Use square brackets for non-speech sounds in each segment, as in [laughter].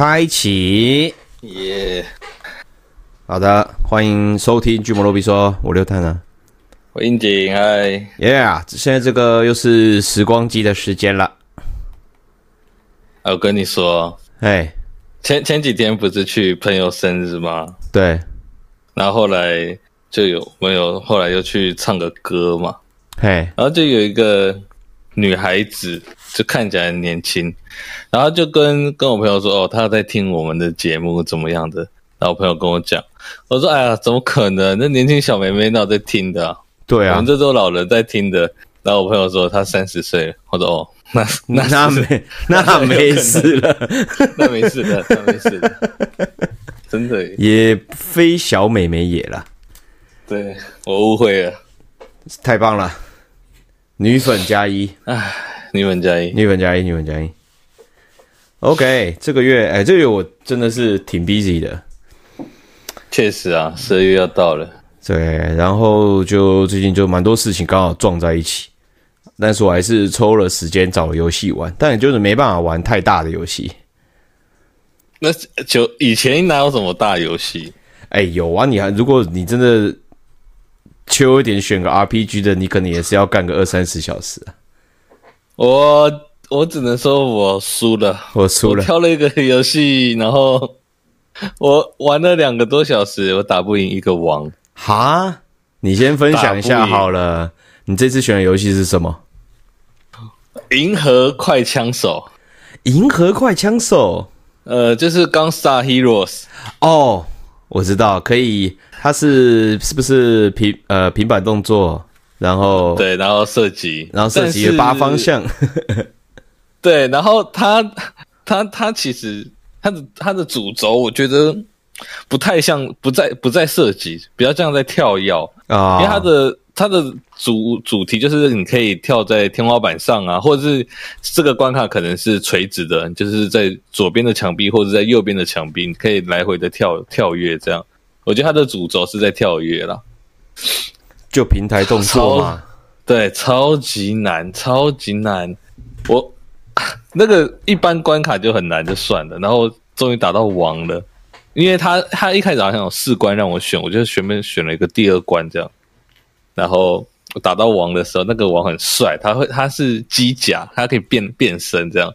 开启，耶！好的，欢迎收听《巨魔罗比说》，我六探啊，我应景，嗨，耶！现在这个又是时光机的时间了。我跟你说，哎，前前几天不是去朋友生日吗？对，然后后来就有朋友，后来又去唱个歌嘛，嘿，然后就有一个女孩子，就看起来很年轻，然后就跟跟我朋友说，哦，她在听我们的节目怎么样的？然后我朋友跟我讲，我说，哎呀，怎么可能？那年轻小妹妹那在听的，对啊，我们这都老人在听的。然后我朋友说她三十岁，我说哦。那那 [laughs] 那没那没事了，[laughs] 那没事的，那没事的，真的也非小美眉也了。对，我误会了，太棒了，女粉加一，哎，女粉加一，女粉加一，女粉加一。OK，这个月哎，这个月我真的是挺 busy 的。确实啊，十二月要到了。对，然后就最近就蛮多事情刚好撞在一起。但是我还是抽了时间找游戏玩，但也就是没办法玩太大的游戏。那就以前哪有什么大游戏？哎，有啊！你还如果你真的秋一点选个 RPG 的，你可能也是要干个二三十小时啊。我我只能说我输了，我输了。我挑了一个游戏，然后我玩了两个多小时，我打不赢一个王。哈？你先分享一下好了，你这次选的游戏是什么？银河快枪手，银河快枪手，呃，就是《Gunstar Heroes》哦，我知道，可以，它是是不是平呃平板动作，然后对，然后射击，然后射击八方向，[laughs] 对，然后它它它其实它的它的主轴，我觉得不太像，不在不在射击，比较像在跳跃啊，因为它的。它的主主题就是你可以跳在天花板上啊，或者是这个关卡可能是垂直的，就是在左边的墙壁或者在右边的墙壁，你可以来回的跳跳跃。这样，我觉得它的主轴是在跳跃啦，就平台动作嘛。对，超级难，超级难。我那个一般关卡就很难，就算了。然后终于打到王了，因为他他一开始好像有四关让我选，我就随便选了一个第二关这样。然后打到王的时候，那个王很帅，他会他是机甲，他可以变变身这样。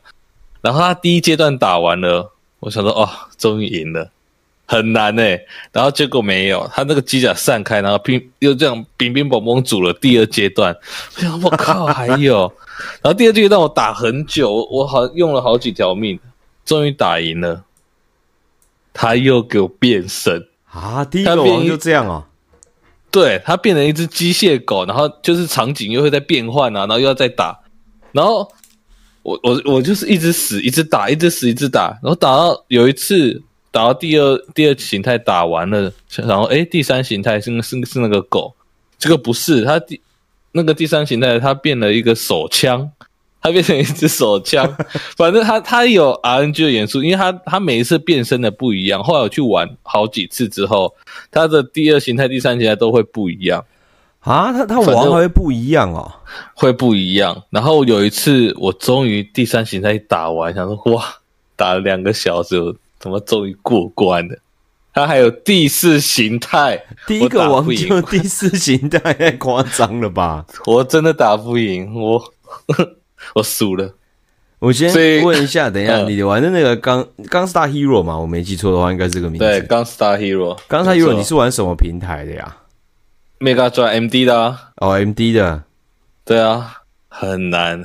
然后他第一阶段打完了，我想说哦，终于赢了，很难诶。然后结果没有，他那个机甲散开，然后乒又这样乒乒乓乓组了第二阶段。我想我靠，还有。然后第二阶段我打很久，我好用了好几条命，终于打赢了。他又给我变身啊！第一个王就这样啊。对，他变成一只机械狗，然后就是场景又会在变换啊，然后又要再打，然后我我我就是一直死，一直打，一直死，一直打，然后打到有一次打到第二第二形态打完了，然后诶第三形态是是是那个狗，这个不是他第那个第三形态，他变了一个手枪。它变成一支手枪，[laughs] 反正它它有 RNG 的元素，因为它它每一次变身的不一样。后来我去玩好几次之后，它的第二形态、第三形态都会不一样啊！它它玩还会不一样哦，会不一样。然后有一次我终于第三形态打完，想说哇，打了两个小时，我怎么终于过关了？它还有第四形态，第一个王就第四形态，太夸张了吧？[laughs] 我真的打不赢我。[laughs] 我输了，我先问一下，等一下，你玩的那个钢钢 Star Hero 嘛？我没记错的话，应该是这个名字。对，钢 Star Hero，钢 Star Hero，你是玩什么平台的呀？Mega Drive MD 的啊。哦，MD 的，对啊，很难。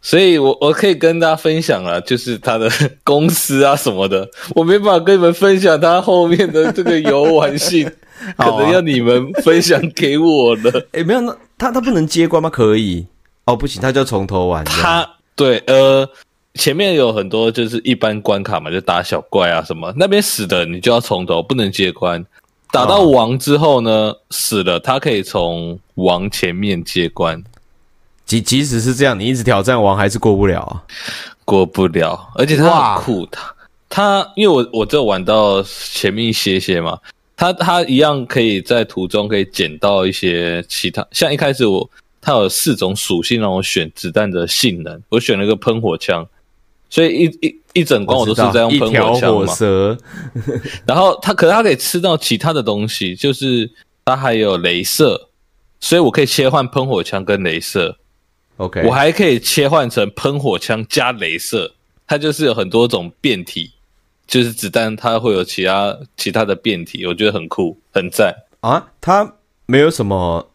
所以我我可以跟大家分享了，就是他的 [laughs] 公司啊什么的，我没办法跟你们分享他后面的这个游玩性，[laughs] 可能要你们分享给我了。哎、欸，没有，那他他不能接关吗？可以。哦，不行，他就从头玩。他对，呃，前面有很多就是一般关卡嘛，就打小怪啊什么，那边死的你就要从头，不能接关。打到王之后呢，哦、死了他可以从王前面接关。即即使是这样，你一直挑战王还是过不了啊，过不了。而且他很酷，他他因为我我只有玩到前面一些些嘛，他他一样可以在途中可以捡到一些其他，像一开始我。它有四种属性让我选子弹的性能，我选了一个喷火枪，所以一一一整关我都是在用喷火枪嘛。[laughs] 然后它可是它可以吃到其他的东西，就是它还有镭射，所以我可以切换喷火枪跟镭射。OK，我还可以切换成喷火枪加镭射，它就是有很多种变体，就是子弹它会有其他其他的变体，我觉得很酷很赞啊！它没有什么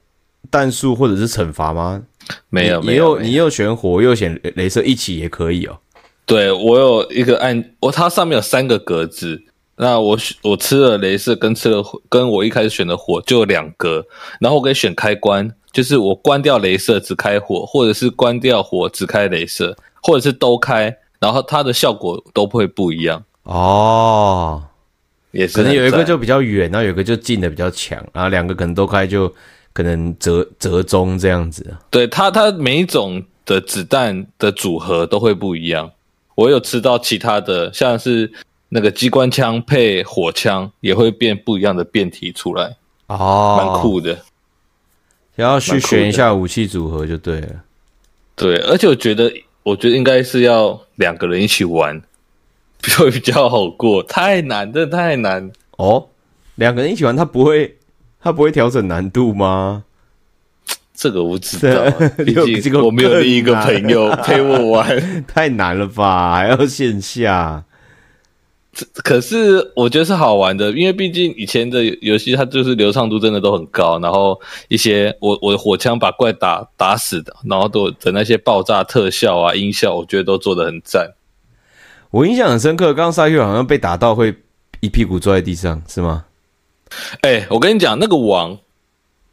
弹数或者是惩罚吗？没有，没有，你又选火又选镭射一起也可以哦。对，我有一个按我，它上面有三个格子，那我我吃了镭射跟吃了跟我一开始选的火就有两格，然后我可以选开关。就是我关掉镭射只开火，或者是关掉火只开镭射，或者是都开，然后它的效果都会不一样哦。也是，可能有一个就比较远，然后有一个就近的比较强，然后两个可能都开就可能折折中这样子。对，它它每一种的子弹的组合都会不一样。我有吃到其他的，像是那个机关枪配火枪也会变不一样的变体出来哦，蛮酷的。然后去选一下武器组合就对了。对，而且我觉得，我觉得应该是要两个人一起玩，[laughs] 会比较好过。太难，真的太难哦！两个人一起玩，他不会，他不会调整难度吗？这个我知道，[laughs] 毕竟我没有另一个朋友陪我玩，[laughs] 太难了吧？还要线下。可是我觉得是好玩的，因为毕竟以前的游戏它就是流畅度真的都很高，然后一些我我的火枪把怪打打死的，然后都的那些爆炸特效啊音效，我觉得都做的很赞。我印象很深刻，刚刚沙丘好像被打到会一屁股坐在地上，是吗？哎、欸，我跟你讲，那个王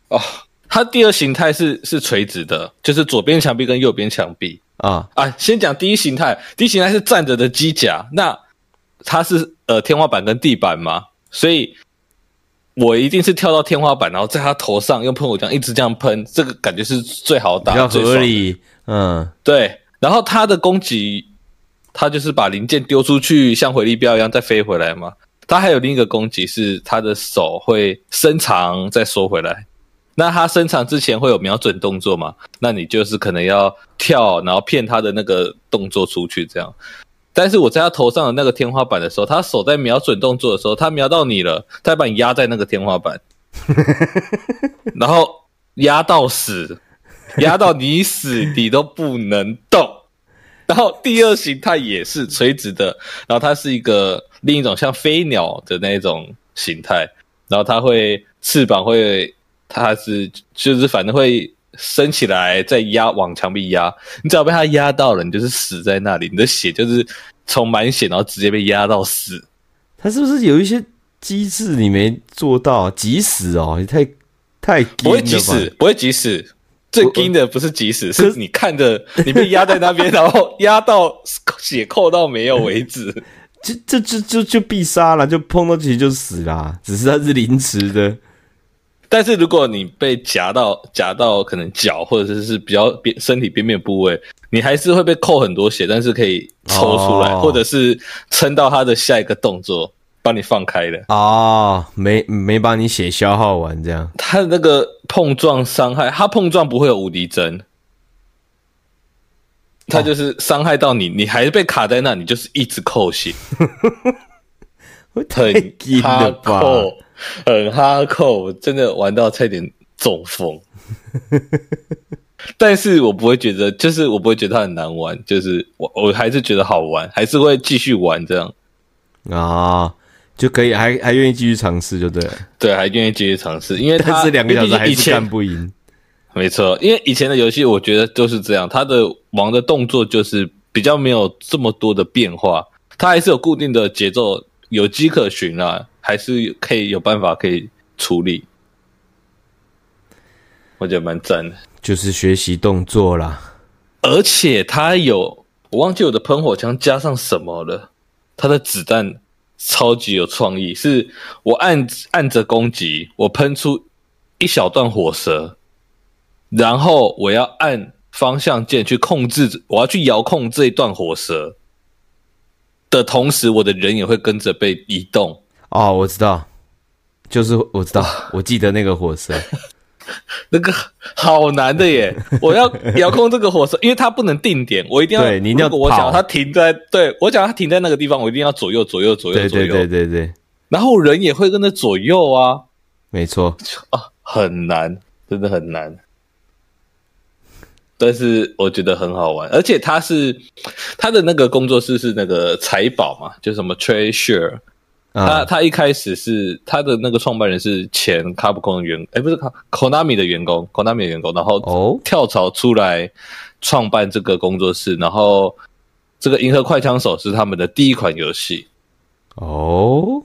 哦，它第二形态是是垂直的，就是左边墙壁跟右边墙壁啊啊。先讲第一形态，第一形态是站着的机甲，那。它是呃天花板跟地板嘛，所以我一定是跳到天花板，然后在他头上用喷火枪一直这样喷，这个感觉是最好打，比较合理。嗯，对。然后他的攻击，他就是把零件丢出去，像回力镖一样再飞回来嘛。他还有另一个攻击是他的手会伸长再缩回来。那他伸长之前会有瞄准动作嘛？那你就是可能要跳，然后骗他的那个动作出去这样。但是我在他头上的那个天花板的时候，他手在瞄准动作的时候，他瞄到你了，他把你压在那个天花板，[laughs] 然后压到死，压到你死，你都不能动。然后第二形态也是垂直的，然后它是一个另一种像飞鸟的那种形态，然后它会翅膀会，它是就是反正会。升起来，再压往墙壁压，你只要被它压到了，你就是死在那里，你的血就是充满血，然后直接被压到死。它是不是有一些机制你没做到？急死哦，你太太不会急死，不会急死。最惊的不是急死，是你看着你被压在那边，然后压到血扣到没有为止，[laughs] 就就就就就必杀了，就碰到其实就死啦，只是他是临时的。但是如果你被夹到夹到可能脚或者是是比较边身体边边部位，你还是会被扣很多血，但是可以抽出来，哦、或者是撑到他的下一个动作，帮你放开的啊、哦，没没把你血消耗完这样。他的那个碰撞伤害，他碰撞不会有无敌针，他就是伤害到你，你还是被卡在那，你就是一直扣血，[laughs] 很硬了吧。很哈扣，真的玩到差点中风。[laughs] 但是我不会觉得，就是我不会觉得它很难玩，就是我我还是觉得好玩，还是会继续玩这样啊，就可以还还愿意继续尝试，就对了。对，还愿意继续尝试，因为它是两个小时还是干不赢。没错，因为以前的游戏我觉得都是这样，它的王的动作就是比较没有这么多的变化，它还是有固定的节奏，有迹可循啊。还是可以有办法可以处理，我觉得蛮赞的。就是学习动作啦，而且它有我忘记我的喷火枪加上什么了，它的子弹超级有创意，是我按按着攻击，我喷出一小段火舌，然后我要按方向键去控制，我要去遥控这一段火舌的同时，我的人也会跟着被移动。哦，我知道，就是我知道，我记得那个火舌，[laughs] 那个好难的耶！我要遥控这个火舌，因为它不能定点，我一定要。对，你一定要跑。我想它停在，对，我想它停在那个地方，我一定要左右左右左右左右。对对对对对。然后人也会跟着左右啊。没错啊，很难，真的很难。但是我觉得很好玩，而且他是他的那个工作室是那个财宝嘛，就什么 Treasure。他他一开始是他的那个创办人是前卡普空的员，哎，不是卡 Konami 的员工，Konami 的员工，然后跳槽出来创办这个工作室，然后这个《银河快枪手》是他们的第一款游戏。哦，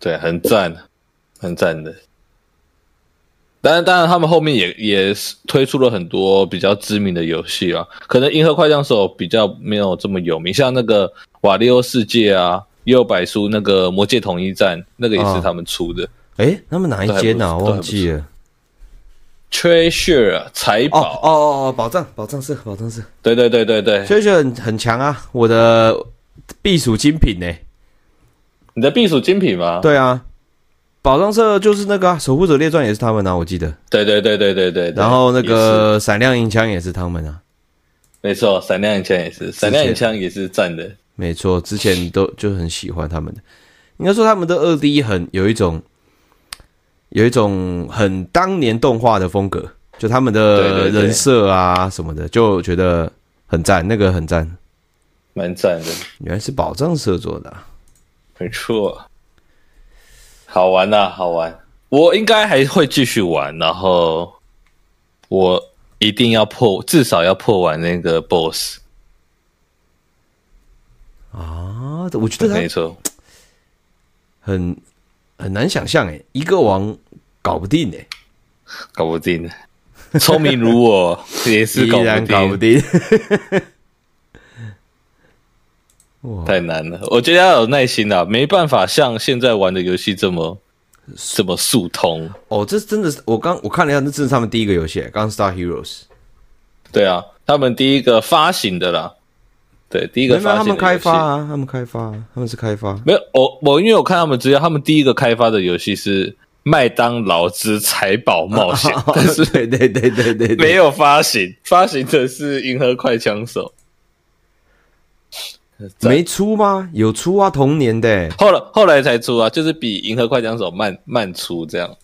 对，很赞，很赞的。当然，当然，他们后面也也推出了很多比较知名的游戏啊，可能《银河快枪手》比较没有这么有名，像那个《瓦利欧世界》啊。幽白书那个魔界统一战，那个也是他们出的。哎、哦欸，他们哪一间啊？我忘记了。Treasure 财宝哦哦哦，宝藏宝藏是宝藏是。对对对对对，Treasure 很很强啊！我的避暑精品呢、欸？你的避暑精品吗？对啊，宝藏社就是那个、啊、守护者列传也是他们啊，我记得。对对对对对对，对。然后那个闪亮银枪也是他们啊。没错，闪亮银枪也是，闪亮银枪也是赞的。没错，之前都就很喜欢他们的，应该说他们的二 D 很有一种，有一种很当年动画的风格，就他们的人设啊什么的，就觉得很赞，那个很赞，蛮赞的。原来是宝藏社做的，没错，好玩呐，好玩，我应该还会继续玩，然后我一定要破，至少要破完那个 BOSS。啊，我觉得他没错，很很难想象诶，一个王搞不定诶，搞不定，聪明如我也是搞不定，依然搞不定，哇，太难了，我觉得要有耐心啊，没办法像现在玩的游戏这么这么速通哦。这真的是我刚我看了一下，那这是他们第一个游戏，《Gunstar Heroes》。对啊，他们第一个发行的啦。对，第一个发他们开发啊，他们开发，他们是开发。没有，我我因为我看他们资料，他们第一个开发的游戏是麦当劳之财宝冒险，啊、[laughs] 但是对对对对对，没有发行，发行的是银河快枪手。没出吗？有出啊，同年的，后来后来才出啊，就是比银河快枪手慢慢出这样。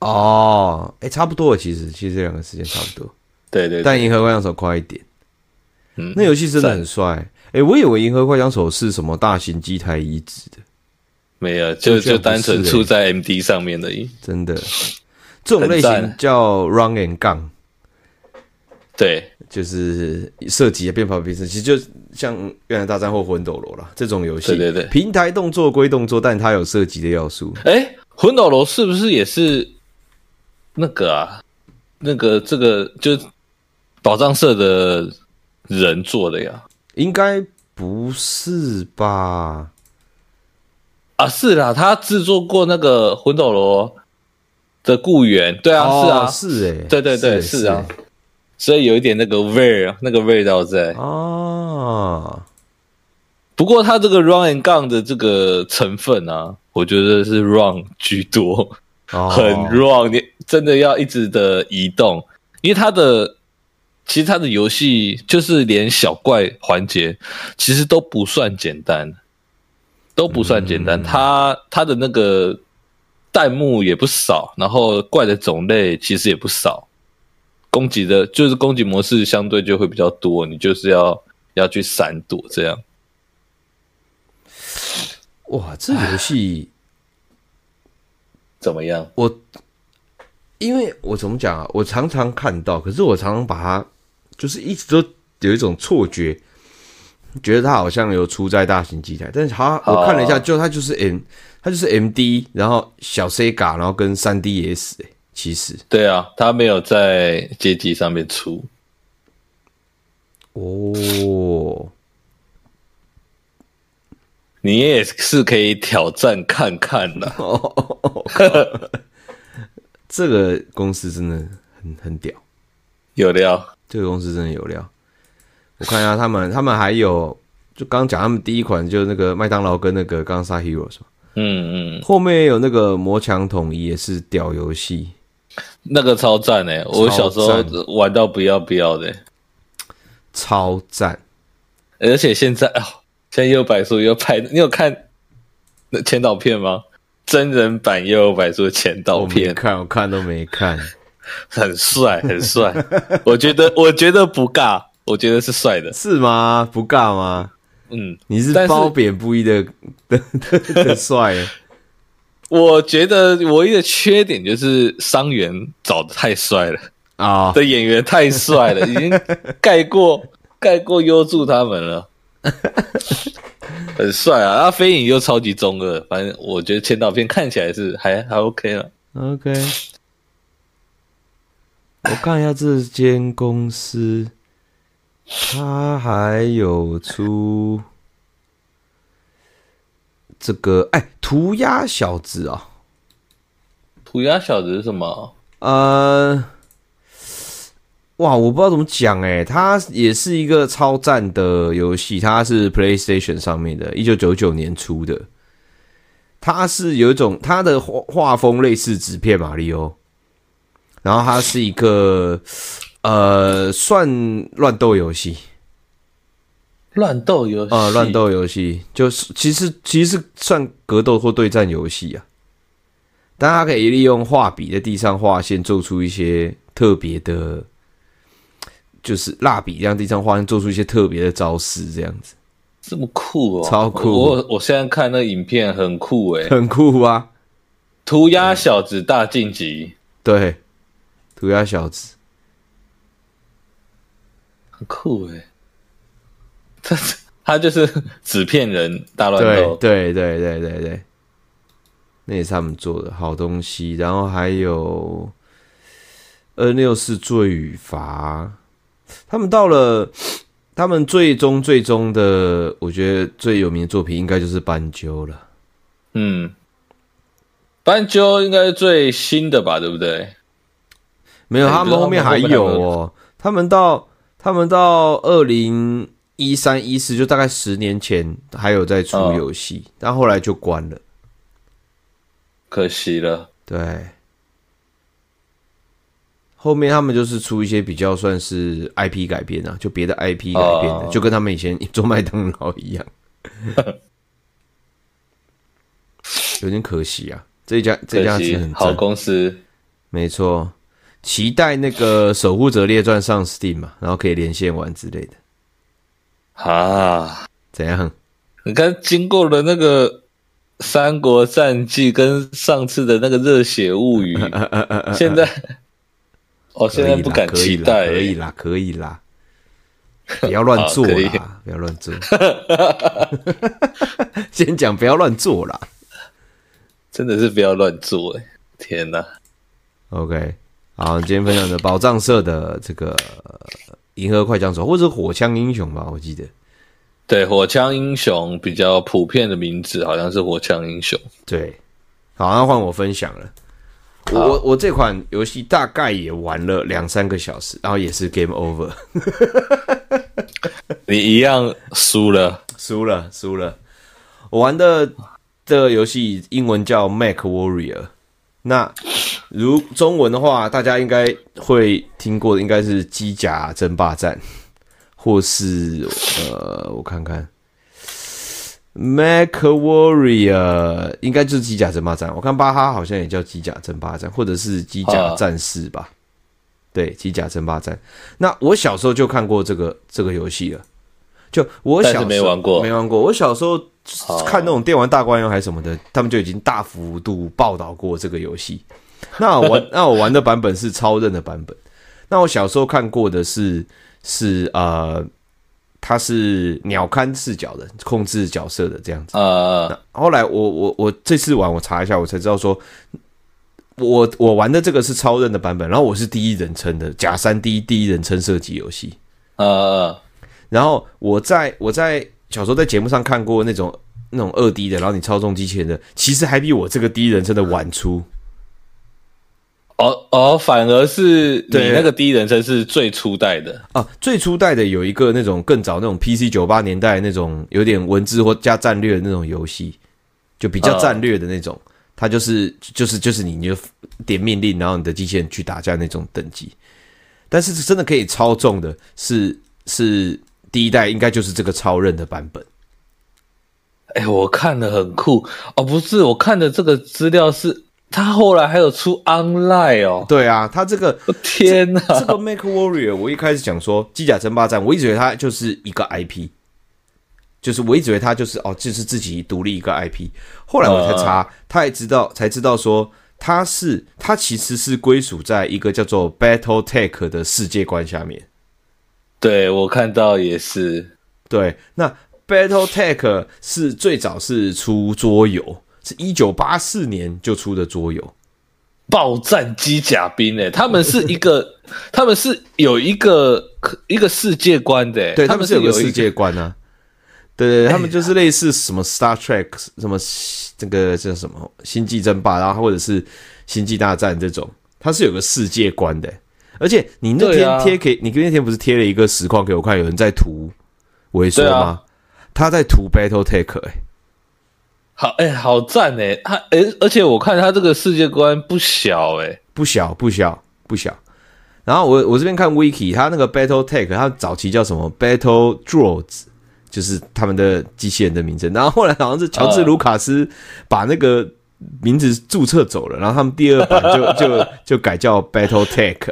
哦，哎，差不多，其实其实这两个时间差不多。[laughs] 对，对对，但银河快枪手快一点。嗯，那游戏真的很帅。哎、欸，我以为《银河快枪手》是什么大型机台移植的，没有，就就单纯出在 MD 上面的。真的，这种类型叫 Run and Gun。对，就是射击啊，变跑变身，其实就像《月亮大战》或《魂斗罗》啦，这种游戏。对对对，平台动作归动作，但它有射击的要素。哎、欸，《魂斗罗》是不是也是那个啊？那个这个就宝藏社的。人做的呀？应该不是吧？啊，是啦，他制作过那个魂斗罗的雇员，对啊，哦、是啊，是哎、欸，对对对，是，是，是啊，所以有一点那个味儿，那个味道在啊。不过它这个 run and gun 的这个成分啊，我觉得是 run 居多，哦、很 run，你真的要一直的移动，因为它的。其实它的游戏就是连小怪环节，其实都不算简单，都不算简单。它它的那个弹幕也不少，然后怪的种类其实也不少，攻击的就是攻击模式相对就会比较多，你就是要要去闪躲这样。哇，这游戏怎么样？我因为我怎么讲啊？我常常看到，可是我常常把它。就是一直都有一种错觉，觉得它好像有出在大型机台，但是它，我看了一下，就它就是 M，它就是 MD，然后小 Sega，然后跟三 DS 哎，其实。对啊，他没有在街机上面出。哦，你也是可以挑战看看的。[laughs] 这个公司真的很很屌，有料。这个公司真的有料，我看一下他们，他们还有就刚讲他们第一款就是那个麦当劳跟那个《Gunstar Heroes》嘛，嗯嗯，后面也有那个魔墙统一也是屌游戏，那个超赞哎！我小时候玩到不要不要的，超赞。而且现在哦，现在幽游白书又拍，你有看那前导片吗？真人版幽游白书的前导片，我看我看都没看，很帅很帅。我觉得我觉得不尬，我觉得是帅的，是吗？不尬吗？嗯，你是褒贬不一的 [laughs] 的的帅。我觉得唯一的缺点就是伤员找的太帅了啊，的演员太帅了，[laughs] 已经盖过盖过优助他们了，[laughs] 很帅啊！飞影又超级中二，反正我觉得前导片看起来是还还 OK 了。OK，我看一下这间公司，他还有出。这个哎，涂鸦小子啊，涂鸦小子是什么？呃，哇，我不知道怎么讲哎，它也是一个超赞的游戏，它是 PlayStation 上面的，一九九九年出的。它是有一种它的画画风类似纸片马里奥，然后它是一个呃，算乱斗游戏。乱斗游戏啊，乱斗游戏就是其实其实算格斗或对战游戏啊。大家可以利用画笔在地上画线，做出一些特别的，就是蜡笔这样地上画线，做出一些特别的招式，这样子。这么酷哦，超酷！我我现在看那影片很酷诶，很酷啊！涂鸦小子大晋级，对，涂鸦小子很酷诶。他 [laughs] 他就是纸片人大乱斗，对对对对对对，那也是他们做的好东西。然后还有 N64 罪与罚，他们到了他们最终最终的，我觉得最有名的作品应该就是斑鸠了。嗯，斑鸠应该是最新的吧，对不对？没有，他们后面还有哦。他们到他们到二零。一三一四就大概十年前还有在出游戏，哦，但后来就关了，可惜了。对，后面他们就是出一些比较算是 IP 改编啊，就别的 IP 改编的，哦，就跟他们以前 [laughs] 做麦当劳一样，[laughs] 有点可惜啊。这家这家是很好公司，没错。期待那个《守护者列传》上 Steam 嘛，然后可以连线玩之类的。啊，怎样？你看，经过了那个《三国战记》跟上次的那个《热血物语 [laughs]》，现在，我现在不敢期待。可以啦，可以啦，不要乱做啦，不要乱做。[laughs] 先讲不要乱做啦，真的是不要乱做哎！天哪，OK，好，今天分享的宝藏社的这个。银河快枪手，或者是火枪英雄吧，我记得。对，火枪英雄比较普遍的名字好像是火枪英雄。对，好，那换我分享了。我我这款游戏大概也玩了两三个小时，然后也是 game over。[laughs] 你一样输了，输了，输了。我玩的的游戏英文叫 Mech Warrior。那如中文的话，大家应该会听过的，应该是机甲争霸战，或是呃，我看看，Mech Warrior 应该就是机甲争霸战。我看巴哈好像也叫机甲争霸战，或者是机甲战士吧？对，机甲争霸战。那我小时候就看过这个这个游戏了，就我小时候没玩过，没玩过。我小时候。看那种电玩大观园还是什么的，他们就已经大幅度报道过这个游戏。[laughs] 那我玩，[laughs] 那我玩的版本是超任的版本。那我小时候看过的是是呃，它是鸟瞰视角的，控制角色的这样子。呃，后来我我我这次玩，我查一下，我才知道说，我我玩的这个是超任的版本，然后我是第一人称的假三 D 第一人称射击游戏。呃，然后我在我在。小时候在节目上看过那种那种二 D 的，然后你操纵机器人的，其实还比我这个第一人称的晚出。哦哦，反而是你那个第一人称是最初代的啊，最初代的有一个那种更早那种 PC 九八年代那种有点文字或加战略的那种游戏，就比较战略的那种。它就是就是就是你就点命令，然后你的机器人去打架那种等级。但是真的可以操纵的是是第一代，应该就是这个超任的版本。哎、欸，我看的很酷哦，不是，我看的这个资料是，他后来还有出 online 哦。对啊，他这个天哪，这个 Make Warrior，我一开始讲说机甲争霸战，我一直以为它就是一个 IP，就是我一直以为它就是哦，就是自己独立一个 IP。后来我才查，呃、他也知道才知道说，它是它其实是归属在一个叫做 BattleTech 的世界观下面。对，我看到也是，对，那。BattleTech 是最早是出桌游，是一九八四年就出的桌游。爆战机甲兵诶，他们是一个，[laughs] 他们是有一个一个世界观的，对，他们是有个世界观呢、啊。对对，他们就是类似什么 Star Trek，什么这个叫什么星际争霸，然后或者是星际大战这种，它是有个世界观的。而且你那天贴给你那天不是贴了一个实况给我看，有人在涂萎缩吗？他在涂 BattleTech 哎，好哎、欸，好赞哎、欸，他哎、欸，而且我看他这个世界观不小哎、欸，不小不小不小。然后我我这边看 Wiki，他那个 BattleTech，他早期叫什么 Battle Droids，就是他们的机器人的名称。然后后来好像是乔治卢卡斯把那个名字注册走了，然后他们第二版就就就改叫 BattleTech。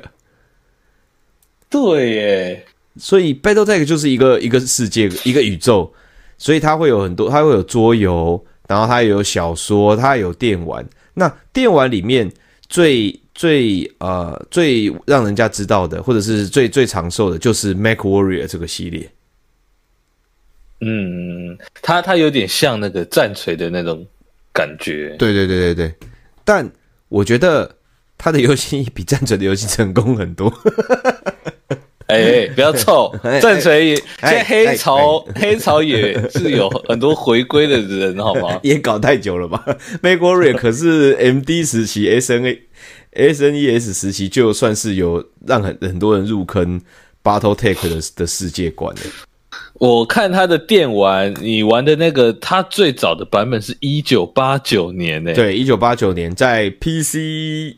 对耶，所以 BattleTech 就是一个一个世界一个宇宙。所以它会有很多，它会有桌游，然后它也有小说，它有电玩。那电玩里面最最呃最让人家知道的，或者是最最长寿的，就是 MechWarrior 这个系列。嗯，它它有点像那个战锤的那种感觉。对对对对对，但我觉得它的游戏比战锤的游戏成功很多。哎、欸，不要臭！[laughs] 战锤也，现在黑潮黑潮也是有很多回归的人，好吗？[laughs] 也搞太久了吧？MechWarrior 可是 MD 时期，SNA SNES 时期，就算是有让很很多人入坑 BattleTech 的的世界观的。我看他的电玩，你玩的那个，他最早的版本是一九八九年诶。对，一九八九年在 PC，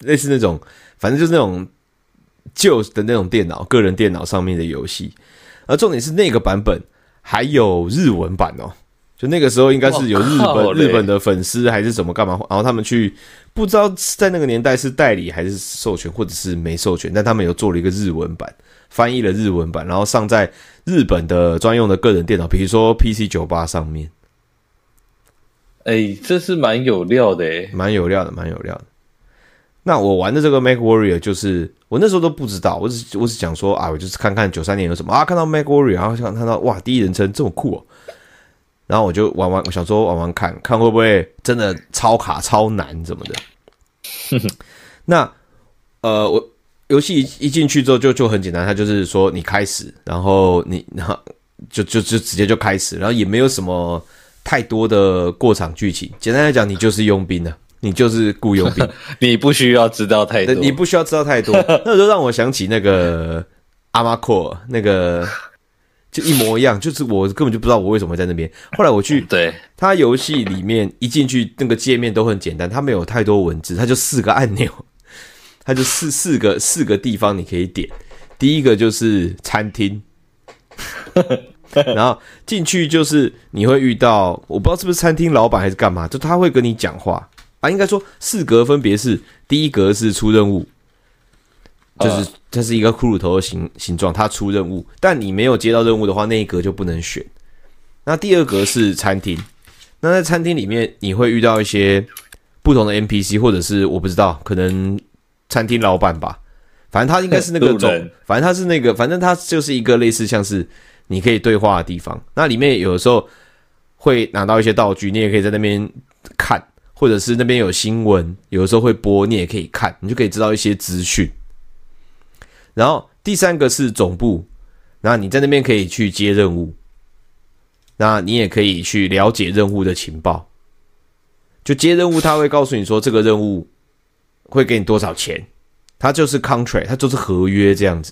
类似那种，反正就是那种。旧的那种电脑，个人电脑上面的游戏，而重点是那个版本还有日文版哦。就那个时候应该是有日本日本的粉丝还是怎么干嘛，然后他们去不知道在那个年代是代理还是授权，或者是没授权，但他们有做了一个日文版，翻译了日文版，然后上在日本的专用的个人电脑，比如说 PC 九八上面。哎，这是蛮有料的诶，蛮有料的，蛮有料的。那我玩的这个 MechWarrior 就是我那时候都不知道，我只我只想说啊，我就是看看九三年有什么啊，看到 MechWarrior，然后想看到哇，第一人称这么酷哦，然后我就玩玩，我想说玩玩看看会不会真的超卡超难怎么的。[laughs] 那呃，我游戏一一进去之后就就很简单，它就是说你开始，然后你然后 [laughs] 就就就直接就开始，然后也没有什么太多的过场剧情，简单来讲，你就是佣兵的。你就是雇佣兵，[laughs] 你不需要知道太多，你不需要知道太多，那就让我想起那个阿玛阔，那个就一模一样，就是我根本就不知道我为什么会在那边。后来我去，对，他游戏里面一进去，那个界面都很简单，他没有太多文字，他就四个按钮，他就四四个四个地方你可以点。第一个就是餐厅，[laughs] 然后进去就是你会遇到，我不知道是不是餐厅老板还是干嘛，就他会跟你讲话。啊，应该说四格分别是：第一格是出任务，就是它是一个骷髅头的形形状，它出任务，但你没有接到任务的话，那一格就不能选。那第二格是餐厅，那在餐厅里面你会遇到一些不同的 NPC，或者是我不知道，可能餐厅老板吧，反正他应该是那个 [laughs] 种，反正他是那个，反正他就是一个类似像是你可以对话的地方。那里面有的时候会拿到一些道具，你也可以在那边看。或者是那边有新闻，有的时候会播，你也可以看，你就可以知道一些资讯。然后第三个是总部，那你在那边可以去接任务，那你也可以去了解任务的情报。就接任务，他会告诉你说这个任务会给你多少钱，它就是 contract，它就是合约这样子。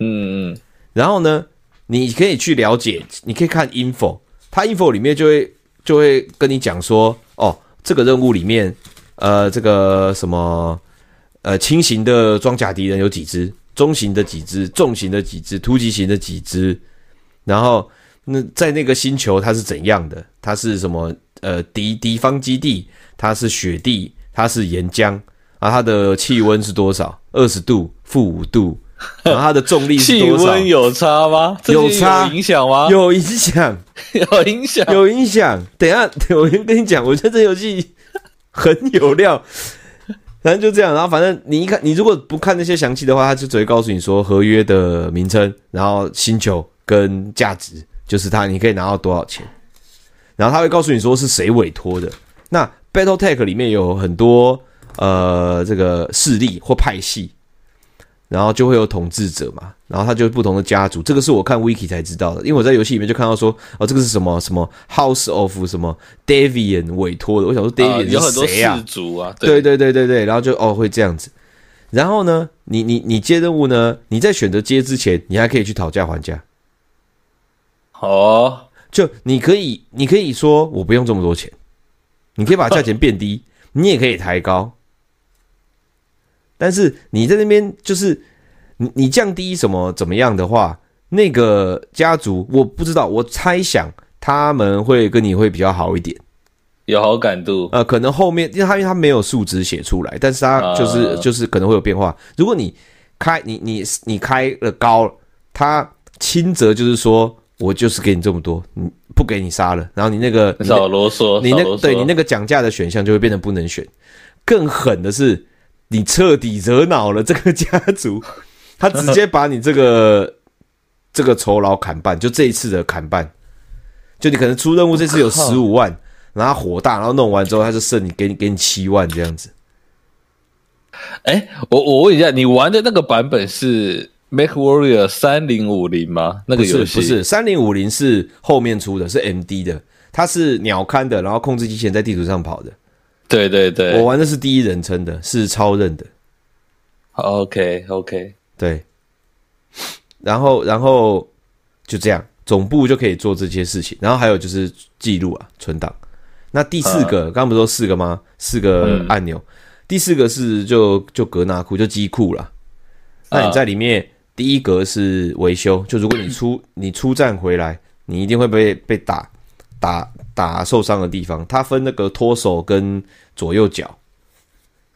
嗯嗯。然后呢，你可以去了解，你可以看 info，它 info 里面就会就会跟你讲说，哦。这个任务里面，呃，这个什么，呃，轻型的装甲敌人有几只，中型的几只，重型的几只，突击型的几只，然后那在那个星球它是怎样的？它是什么？呃，敌敌方基地，它是雪地，它是岩浆啊，它的气温是多少？二十度，负五度。[laughs] 然后它的重力是多少？气温有差吗？有差？有影响吗？有影响，有影响，有影响。等一下，[laughs] 我先跟你讲，我觉得这游戏 [laughs] 很有料。反正就这样，然后反正你一看，你如果不看那些详细的话，他就只会告诉你说合约的名称，然后星球跟价值，就是它你可以拿到多少钱。然后他会告诉你说是谁委托的。那 BattleTech 里面有很多呃这个势力或派系。然后就会有统治者嘛，然后他就不同的家族，这个是我看 Wiki 才知道的，因为我在游戏里面就看到说，哦，这个是什么什么 House of 什么 Davian 委托的，我想说 Davian 啊？呃、有很多氏族啊，对对对对对，然后就哦会这样子，然后呢，你你你接任务呢，你在选择接之前，你还可以去讨价还价，哦，就你可以你可以说我不用这么多钱，你可以把价钱变低，你也可以抬高。但是你在那边就是你你降低什么怎么样的话，那个家族我不知道，我猜想他们会跟你会比较好一点，有好感度。呃，可能后面因为他因为他没有数值写出来，但是他就是、uh、就是可能会有变化。如果你开你你你开了高，他轻则就是说我就是给你这么多，你不给你杀了，然后你那个少啰嗦，你那对你那个讲价的选项就会变得不能选。更狠的是。你彻底惹恼了这个家族，[laughs] 他直接把你这个这个酬劳砍半，就这一次的砍半，就你可能出任务这次有十五万，然后火大，然后弄完之后他就剩你给你给你七万这样子。哎，我我问一下，你玩的那个版本是 Make Warrior 三零五零吗？那个游戏不是三零五零是后面出的，是 MD 的，它是鸟瞰的，然后控制机器人在地图上跑的。对对对，我玩的是第一人称的，是超任的。OK OK，对。然后然后就这样，总部就可以做这些事情。然后还有就是记录啊，存档。那第四个，刚刚不是说四个吗？四个按钮，嗯、第四个是就就格纳库，就机库了。那你在里面，第一格是维修，就如果你出你出站回来，你一定会被被打打。打受伤的地方，它分那个脱手跟左右脚，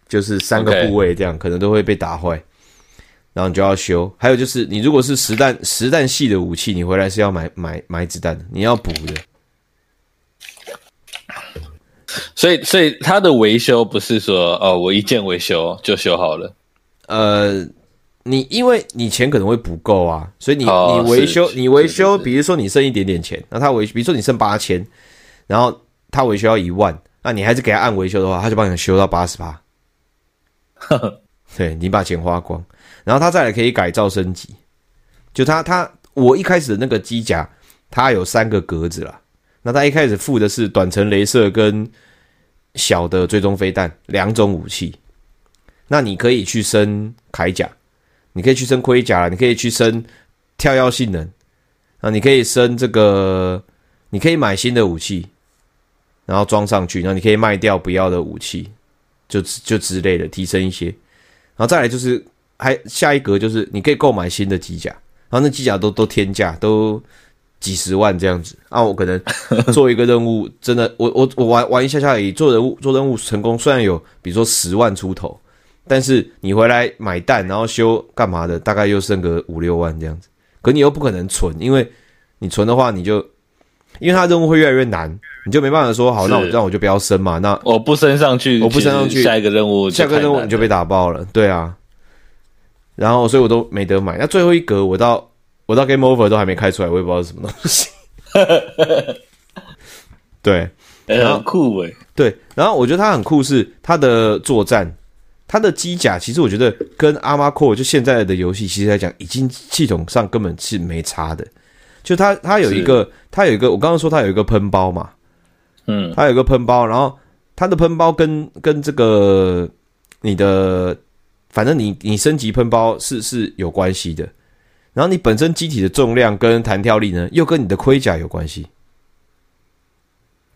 就是三个部位，这样.可能都会被打坏，然后你就要修。还有就是，你如果是实弹实弹系的武器，你回来是要买买买子弹的，你要补的。所以，所以它的维修不是说哦，我一键维修就修好了。呃，你因为你钱可能会不够啊，所以你、哦、你维修你维修，比如说你剩一点点钱，那他维，比如说你剩八千。然后他维修要一万，那你还是给他按维修的话，他就帮你修到八十八。[laughs] 对，你把钱花光，然后他再来可以改造升级。就他他我一开始的那个机甲，它有三个格子啦。那他一开始附的是短程镭射跟小的追踪飞弹两种武器。那你可以去升铠甲，你可以去升盔甲，你可以去升跳跃性能啊，你可以升这个，你可以买新的武器。然后装上去，然后你可以卖掉不要的武器，就就之类的提升一些。然后再来就是，还下一格就是你可以购买新的机甲，然后那机甲都都天价，都几十万这样子。啊，我可能做一个任务，真的，我我我玩玩一下下而已，做任务做任务成功，虽然有比如说十万出头，但是你回来买蛋，然后修干嘛的，大概又剩个五六万这样子。可你又不可能存，因为你存的话，你就因为它任务会越来越难。你就没办法说好，那我那我就不要升嘛。那我不升上去，我不升上去，下一个任务，下个任务你就被打爆了。对啊，然后所以我都没得买。那最后一格，我到我到 Game Over 都还没开出来，我也不知道是什么东西。[laughs] 对，很酷诶。对，然后我觉得它很酷是它的作战，它的机甲其实我觉得跟 Armored Core 就现在的游戏其实来讲，已经系统上根本是没差的。就它它有一个，它有一个，我刚刚说它有一个喷包嘛。嗯，它有一个喷包，然后它的喷包跟跟这个你的，反正你你升级喷包是是有关系的，然后你本身机体的重量跟弹跳力呢，又跟你的盔甲有关系。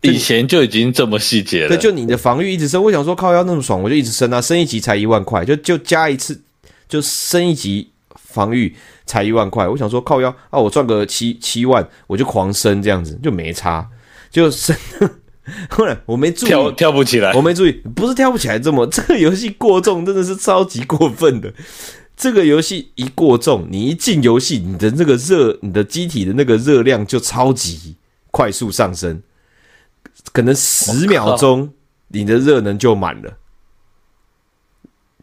以前就已经这么细节了。对，就你的防御一直升，我想说靠腰那么爽，我就一直升啊，升一级才一万块，就就加一次，就升一级防御才一万块。我想说靠腰啊，我赚个七七万，我就狂升这样子，就没差，就升。[laughs] 后来我没注意，跳跳不起来，我没注意，不是跳不起来这么，[laughs] 这个游戏过重真的是超级过分的。这个游戏一过重，你一进游戏，你的那个热，你的机体的那个热量就超级快速上升，可能十秒钟你的热能就满了。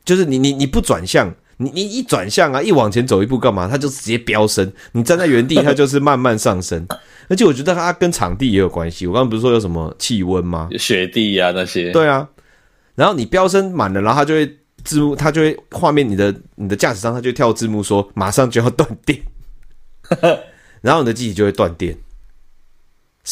就是你你你不转向，你你一转向啊，一往前走一步干嘛？它就直接飙升。你站在原地，[laughs] 它就是慢慢上升。而且我觉得它跟场地也有关系。我刚刚不是说有什么气温吗？雪地呀、啊、那些。对啊，然后你飙升满了，然后它就会。字幕它就会画面，你的你的驾驶舱它就会跳字幕说马上就要断电，[laughs] 然后你的机体就会断电，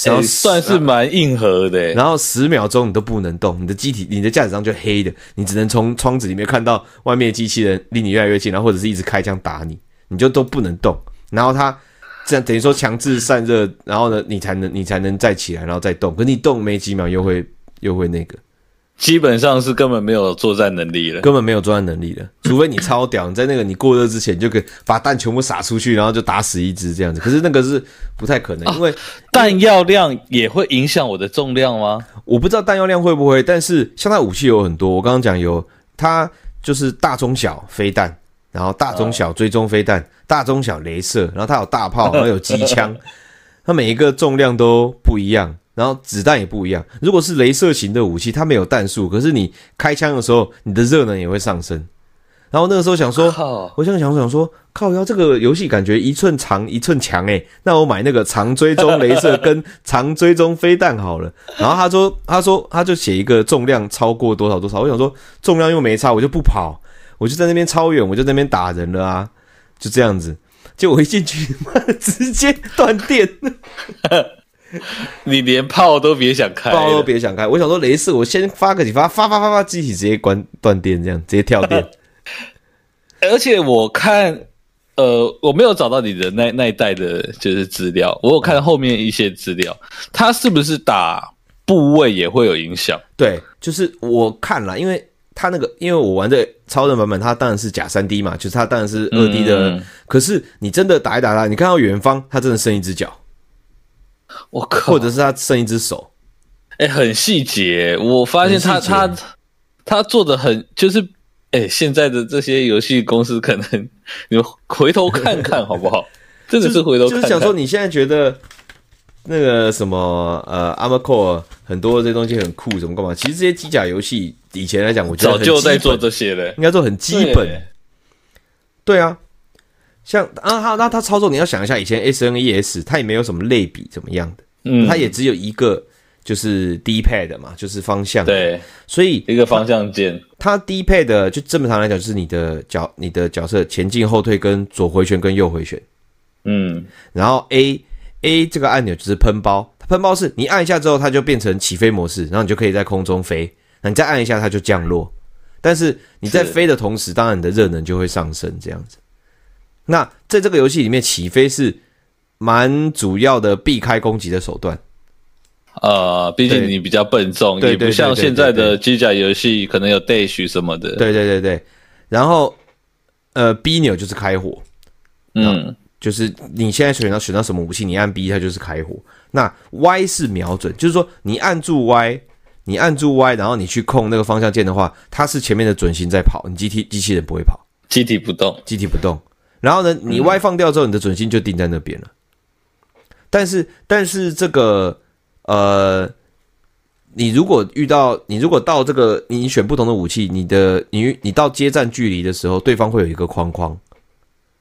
然后、欸、算是蛮硬核的。然后十秒钟你都不能动，你的机体你的驾驶舱就黑的，你只能从窗子里面看到外面的机器人离你越来越近，然后或者是一直开枪打你，你就都不能动。然后它这样等于说强制散热，然后呢你才能你才能再起来，然后再动。可是你动没几秒又会又会那个。基本上是根本没有作战能力了，根本没有作战能力了，除非你超屌，你在那个你过热之前就可以把弹全部撒出去，然后就打死一只这样子。可是那个是不太可能，因为弹药量也会影响我的重量吗？我不知道弹药量会不会，但是像它武器有很多，我刚刚讲有它就是大中小飞弹，然后大中小追踪飞弹，大中小镭射，然后它有大炮，然后有机枪，[laughs] 它每一个重量都不一样。然后子弹也不一样。如果是镭射型的武器，它没有弹数，可是你开枪的时候，你的热能也会上升。然后那个时候想说，我现在想想说，靠腰这个游戏感觉一寸长一寸强诶，那我买那个长追踪镭射跟长追踪飞弹好了。然后他说，他说他就写一个重量超过多少多少。我想说重量又没差，我就不跑，我就在那边超远，我就在那边打人了啊，就这样子。结果我一进去，妈的，直接断电。[laughs] 你连炮都别想开，炮都别想开。我想说，雷射，我先发个几发，发发发发，机体直接关断电，这样直接跳电。[laughs] 而且我看，呃，我没有找到你的那那一代的，就是资料。我有看后面一些资料，它是不是打部位也会有影响？对，就是我看了，因为它那个，因为我玩的超人版本，它当然是假三 D 嘛，就是它当然是二 D 的。嗯、可是你真的打一打它，你看到远方，它真的剩一只脚。[laughs] 我靠！或者是他剩一只手，哎、欸，很细节。我发现他他他做的很，就是哎、欸，现在的这些游戏公司可能 [laughs] 你们回头看看好不好？[laughs] 真的是回头看看。就是想说，你现在觉得那个什么呃 Core 很多这些东西很酷，什么干嘛？其实这些机甲游戏以前来讲，我觉得早就在做这些了，应该说很基本。对啊。像啊，好那它操作，你要想一下，以前 SNES 它也没有什么类比怎么样的，嗯，它也只有一个就是 D pad 嘛，就是方向，对，所以一个方向键，它 D pad 就正常来讲就是你的角，你的角色前进、后退跟左回旋跟右回旋，嗯，然后 A A 这个按钮就是喷包，喷包是你按一下之后它就变成起飞模式，然后你就可以在空中飞，那你再按一下它就降落，但是你在飞的同时，当然你的热能就会上升，这样子。那在这个游戏里面，起飞是蛮主要的避开攻击的手段。呃，毕竟你比较笨重，也不像现在的机甲游戏可能有 dash 什么的。对对对对。然后，呃，B 钮就是开火。嗯，就是你现在选到选到什么武器，你按 B 它就是开火。那 Y 是瞄准，就是说你按住 Y，你按住 Y，然后你去控那个方向键的话，它是前面的准心在跑，你机体机器人不会跑，机体不动，机体不动。然后呢，你 Y 放掉之后，你的准心就定在那边了。但是，但是这个呃，你如果遇到你如果到这个你选不同的武器，你的你你到接战距离的时候，对方会有一个框框，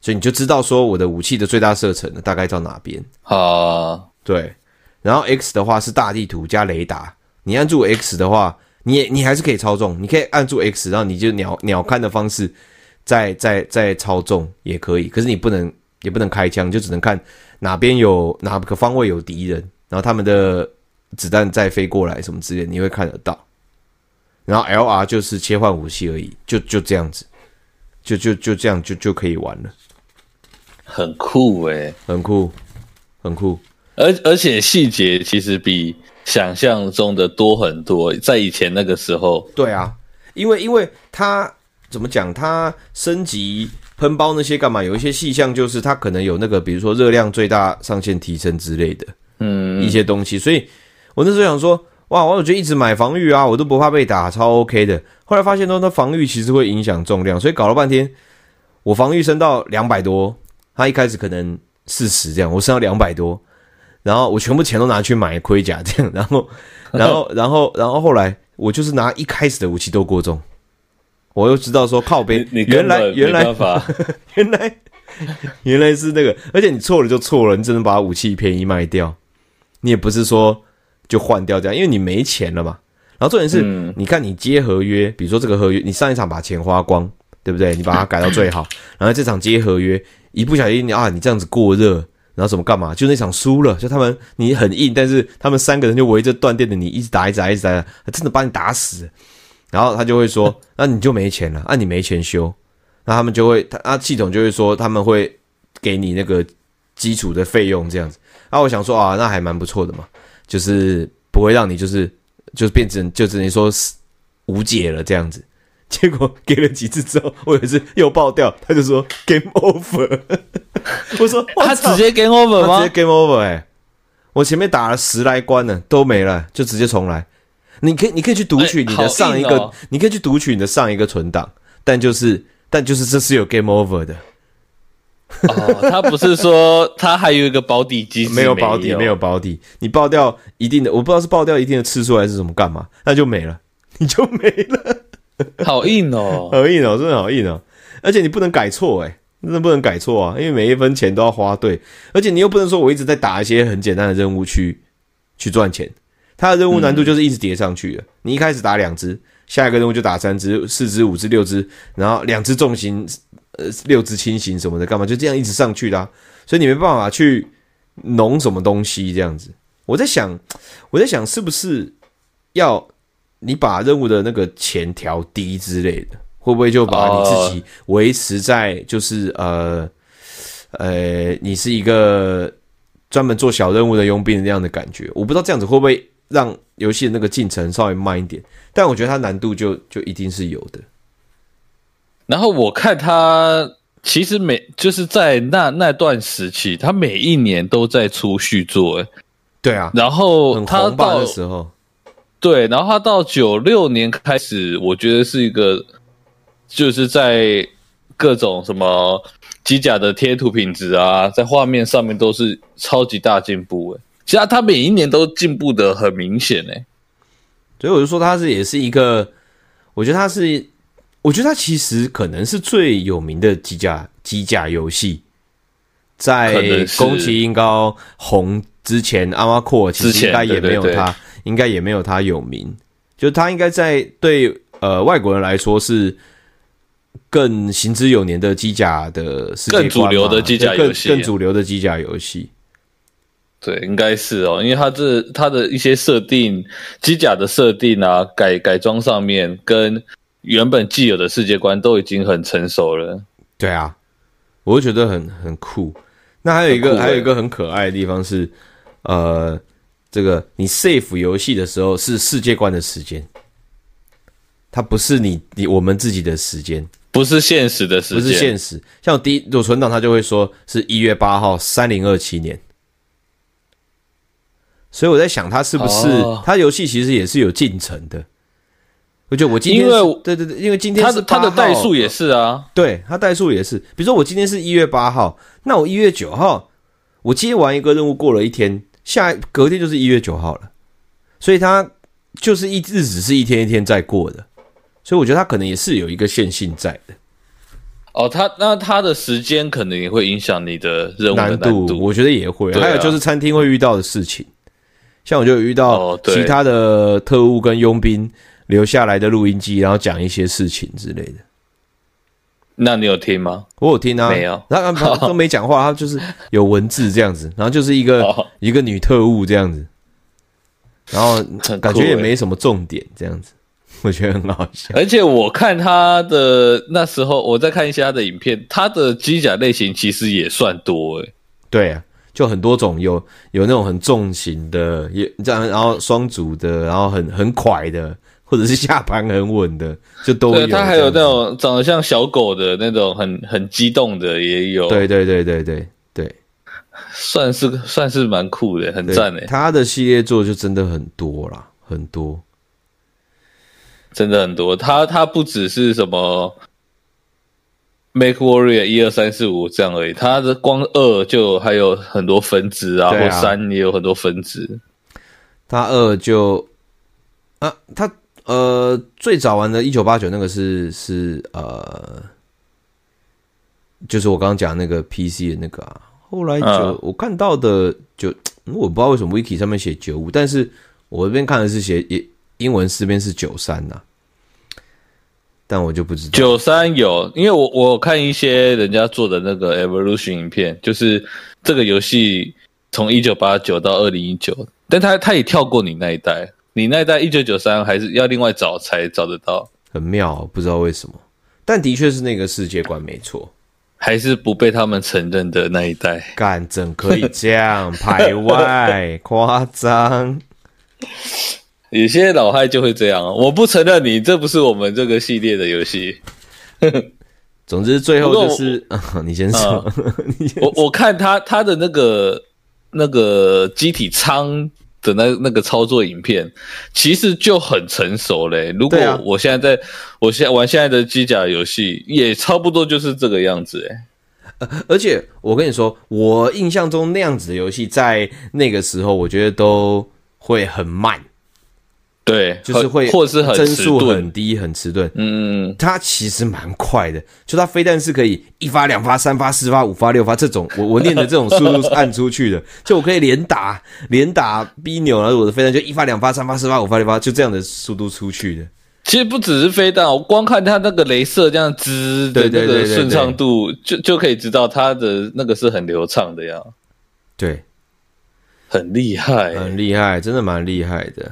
所以你就知道说我的武器的最大射程大概到哪边啊？对。然后 X 的话是大地图加雷达，你按住 X 的话，你你还是可以操纵，你可以按住 X，然后你就鸟鸟瞰的方式。在在在操纵也可以，可是你不能也不能开枪，就只能看哪边有哪个方位有敌人，然后他们的子弹再飞过来什么之类，你会看得到。然后 LR 就是切换武器而已，就就这样子，就就就这样就就可以玩了，很酷诶、欸，很酷，很酷。而而且细节其实比想象中的多很多，在以前那个时候。对啊，因为因为它怎么讲，它升级喷包那些干嘛？有一些细项就是它可能有那个，比如说热量最大上限提升之类的，嗯，一些东西。所以我那时候想说，哇，我觉得一直买防御啊，我都不怕被打，超 OK 的。后来发现说，那防御其实会影响重量，所以搞了半天，我防御升到两百多，它一开始可能四十这样，我升到两百多。然后我全部钱都拿去买盔甲，这样，然后，然后，然后，然后后来我就是拿一开始的武器都过重，我又知道说靠边，原来原来 [laughs] 原来原来是那个，而且你错了就错了，你只能把武器便宜卖掉，你也不是说就换掉这样，因为你没钱了嘛。然后重点是，嗯、你看你接合约，比如说这个合约，你上一场把钱花光，对不对？你把它改到最好，[laughs] 然后这场接合约，一不小心你啊，你这样子过热。然后什么干嘛？就那场输了，就他们你很硬，但是他们三个人就围着断电的你一直打，一直打，一直打，真的把你打死。然后他就会说：“ [laughs] 那你就没钱了，那、啊、你没钱修。”那他们就会，他啊系统就会说他们会给你那个基础的费用这样子。那我想说啊，那还蛮不错的嘛，就是不会让你就是就是变成就只能说是无解了这样子。结果给了几次之后，我有一次又爆掉，他就说 game over。[laughs] 我说 [laughs] 他直接 game over 吗？直接 game over 哎、欸！我前面打了十来关呢，都没了，就直接重来。你可以，你可以去读取你的上一个，欸哦、你可以去读取你的上一个存档，但就是，但就是这是有 game over 的。哦，他不是说他还有一个保底机制？没有保底，没有保底。你爆掉一定的，我不知道是爆掉一定的次数还是什么干嘛，那就没了，[laughs] 你就没了。好硬哦，[laughs] 好硬哦，真的好硬哦！而且你不能改错，诶，真的不能改错啊，因为每一分钱都要花对，而且你又不能说我一直在打一些很简单的任务去去赚钱，它的任务难度就是一直叠上去的。嗯、你一开始打两只，下一个任务就打三只、四只、五只、六只，然后两只重型，呃，六只轻型什么的，干嘛就这样一直上去的啊，所以你没办法去农什么东西这样子。我在想，我在想是不是要。你把任务的那个钱调低之类的，会不会就把你自己维持在就是呃呃，你是一个专门做小任务的佣兵的那样的感觉？我不知道这样子会不会让游戏的那个进程稍微慢一点，但我觉得它难度就就一定是有的。然后我看它其实每就是在那那段时期，它每一年都在出续作，诶，对啊，然后它到的时候。对，然后他到九六年开始，我觉得是一个，就是在各种什么机甲的贴图品质啊，在画面上面都是超级大进步诶。其实他每一年都进步的很明显诶。所以我就说他是也是一个，我觉得他是，我觉得他其实可能是最有名的机甲机甲游戏，在宫崎英高红之前，阿玛库尔其实应该也没有他。应该也没有他有名，就他应该在对呃外国人来说是更行之有年的机甲的世界观，更主流的机甲游戏，更主流的机甲游戏。对，应该是哦，因为它这它的一些设定，机甲的设定啊，改改装上面跟原本既有的世界观都已经很成熟了。对啊，我就觉得很很酷。那还有一个、欸、还有一个很可爱的地方是，呃。这个你 save 游戏的时候是世界观的时间，它不是你你我们自己的时间，不是现实的时间，不是现实。像我第一有存档，它就会说是一月八号三零二七年，所以我在想，他是不是、哦、它游戏其实也是有进程的？我觉得我今天因为对对对，因为今天是它的代数也是啊，对，他代数也是。比如说我今天是一月八号，那我一月九号我接完一个任务，过了一天。下隔天就是一月九号了，所以他就是一日子是一天一天在过的，所以我觉得他可能也是有一个线性在的。哦，他那他的时间可能也会影响你的任务的难度，难度我觉得也会。啊、还有就是餐厅会遇到的事情，像我就有遇到其他的特务跟佣兵留下来的录音机，然后讲一些事情之类的。那你有听吗？我有听啊，没有，他都没讲话，[laughs] 他就是有文字这样子，然后就是一个一个女特务这样子，然后感觉也没什么重点这样子，[laughs] 我觉得很好笑。而且我看他的那时候，我在看一下他的影片，他的机甲类型其实也算多诶。对啊，就很多种，有有那种很重型的，也这样，然后双足的，然后很很快的，或者是下盘很稳的，[laughs] 就都有。它还有那种长得像小狗的那种很很激动的也有。对对对对对对，算是算是蛮酷的，很赞诶。它的系列作就真的很多啦，很多，真的很多。它它不只是什么。Make Warrior 一二三四五这样而已，它的光二就还有很多分支啊，啊或三也有很多分支。它二就啊，它呃最早玩的一九八九那个是是呃，就是我刚刚讲那个 PC 的那个啊。后来就、嗯、我看到的就我不知道为什么 Wiki 上面写九五，但是我这边看的是写英英文四边是九三呐。但我就不知道。九三有，因为我我看一些人家做的那个 Evolution 影片，就是这个游戏从一九八九到二零一九，但他他也跳过你那一代，你那一代一九九三还是要另外找才找得到，很妙，不知道为什么，但的确是那个世界观没错，还是不被他们承认的那一代，干怎可以这样？排外 [laughs] 夸张。有些老害就会这样，我不承认你，这不是我们这个系列的游戏。总之最后就是，[laughs] 你先说。呃、[laughs] 你先说我我看他他的那个那个机体舱的那那个操作影片，其实就很成熟嘞。如果我现在在，我现在玩现在的机甲游戏，也差不多就是这个样子哎。而且我跟你说，我印象中那样子的游戏，在那个时候，我觉得都会很慢。对，就是会，或是很帧数很低，很迟钝。嗯，它其实蛮快的，就它飞弹是可以一发、两发、三发、四发、五发、六发这种，我我念的这种速度按出去的，就我可以连打连打 B 钮，然后我的飞弹就一发、两发、三发、四发、五发、六发，就这样的速度出去的。其实不只是飞弹，我光看它那个镭射这样滋的那个顺畅度，就就可以知道它的那个是很流畅的呀。对，很厉害，很厉害，真的蛮厉害的。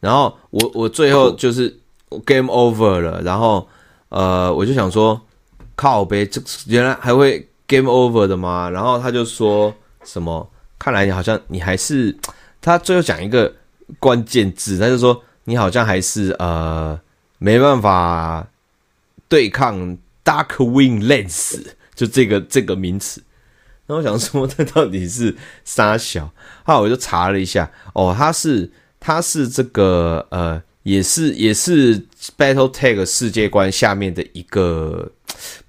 然后我我最后就是 game over 了，然后呃我就想说靠呗，这原来还会 game over 的吗？然后他就说什么，看来你好像你还是他最后讲一个关键字，他就说你好像还是呃没办法对抗 Darkwing lens，就这个这个名词。然后我想说 [laughs] 这到底是啥小？后来我就查了一下，哦，他是。它是这个呃，也是也是 Battle Tag 世界观下面的一个，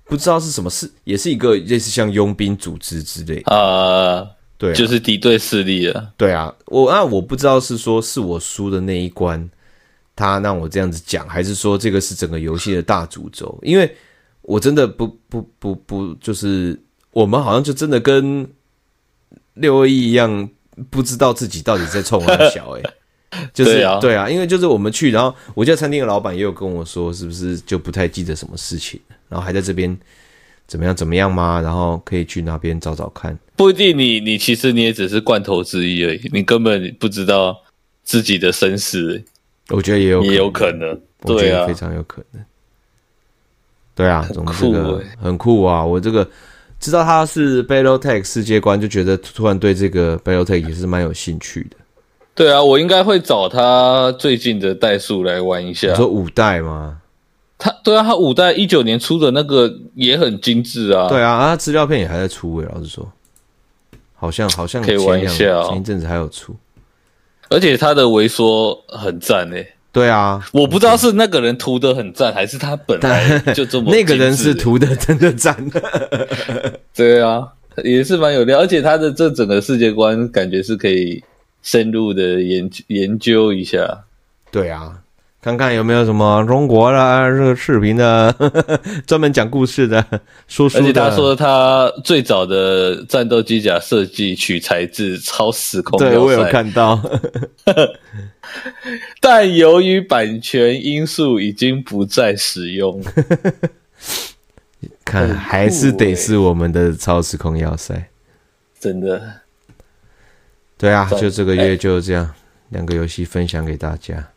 不知道是什么，是也是一个类似像佣兵组织之类的啊，对啊，就是敌对势力了。对啊，我那我不知道是说是我输的那一关，他让我这样子讲，还是说这个是整个游戏的大主轴？因为我真的不不不不，就是我们好像就真的跟六二一一样，不知道自己到底在冲哪小诶。[laughs] 就是对啊，对啊，因为就是我们去，然后我家餐厅的老板也有跟我说，是不是就不太记得什么事情，然后还在这边怎么样怎么样吗？然后可以去那边找找看。不一定你，你你其实你也只是罐头之一而已，你根本不知道自己的身世。我觉得也有也有可能，对啊，非常有可能。对啊，总之这个很酷啊！我这个知道他是 BattleTech 世界观，就觉得突然对这个 BattleTech 也是蛮有兴趣的。对啊，我应该会找他最近的代数来玩一下。你说五代吗？他对啊，他五代一九年出的那个也很精致啊。对啊，他资料片也还在出诶，老实说，好像好像可以玩一下哦。前一阵子还有出，而且他的微缩很赞诶。对啊，我不知道是那个人涂的很赞，还是他本来就这么。[laughs] 那个人是涂的真的赞。[laughs] 对啊，也是蛮有料，而且他的这整个世界观感觉是可以。深入的研研究一下，对啊，看看有没有什么中国的这个视频的，[laughs] 专门讲故事的，说书的。而且他说他最早的战斗机甲设计取材自超时空，对我有看到，[laughs] 但由于版权因素已经不再使用。[laughs] 看，还是得是我们的超时空要塞，真的。对啊，就这个月就这样，两个游戏分享给大家。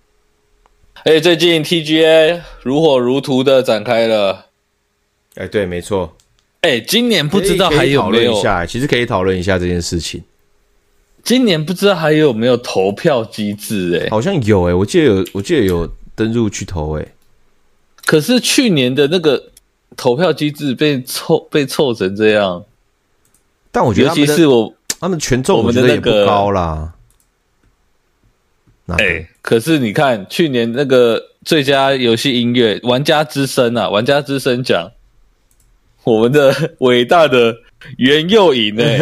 哎，最近 TGA 如火如荼的展开了。哎，对，没错。哎，今年不知道还有没有？一下，其实可以讨论一下这件事情。今年不知道还有没有投票机制？哎，好像有哎，我记得有，我记得有登入去投哎。可是去年的那个投票机制被凑被凑成这样，但我觉得尤其是我他们权重我觉得也不高啦。哎、欸，可是你看去年那个最佳游戏音乐玩家之声啊，玩家之声奖，我们的 [laughs] 伟大的袁又颖哎，